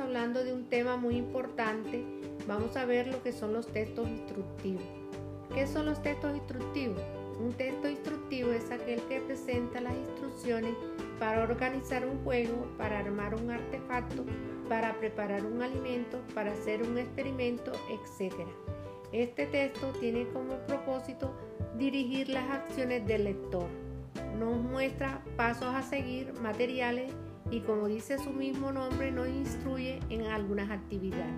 hablando de un tema muy importante. Vamos a ver lo que son los textos instructivos. ¿Qué son los textos instructivos? Un texto instructivo es aquel que presenta las instrucciones para organizar un juego, para armar un artefacto, para preparar un alimento, para hacer un experimento, etc. Este texto tiene como propósito dirigir las acciones del lector. Nos muestra pasos a seguir, materiales y como dice su mismo nombre nos instruye en algunas actividades.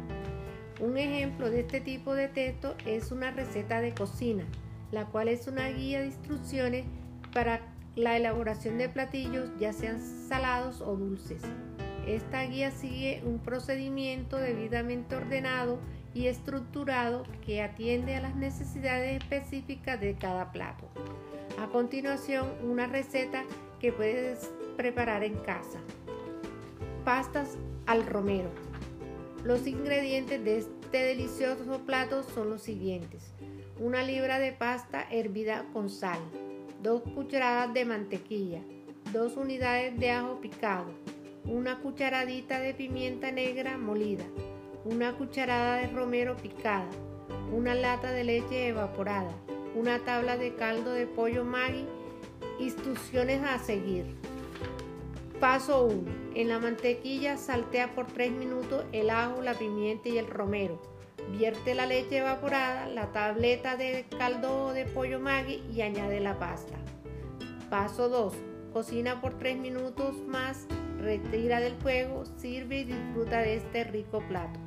Un ejemplo de este tipo de texto es una receta de cocina, la cual es una guía de instrucciones para la elaboración de platillos, ya sean salados o dulces. Esta guía sigue un procedimiento debidamente ordenado y estructurado que atiende a las necesidades específicas de cada plato. A continuación, una receta que puedes preparar en casa. Pastas al romero. Los ingredientes de este delicioso plato son los siguientes. Una libra de pasta hervida con sal, dos cucharadas de mantequilla, dos unidades de ajo picado, una cucharadita de pimienta negra molida, una cucharada de romero picada, una lata de leche evaporada, una tabla de caldo de pollo Maggi. Instrucciones a seguir. Paso 1. En la mantequilla saltea por 3 minutos el ajo, la pimienta y el romero. Vierte la leche evaporada, la tableta de caldo de pollo Maggi y añade la pasta. Paso 2. Cocina por 3 minutos más, retira del fuego, sirve y disfruta de este rico plato.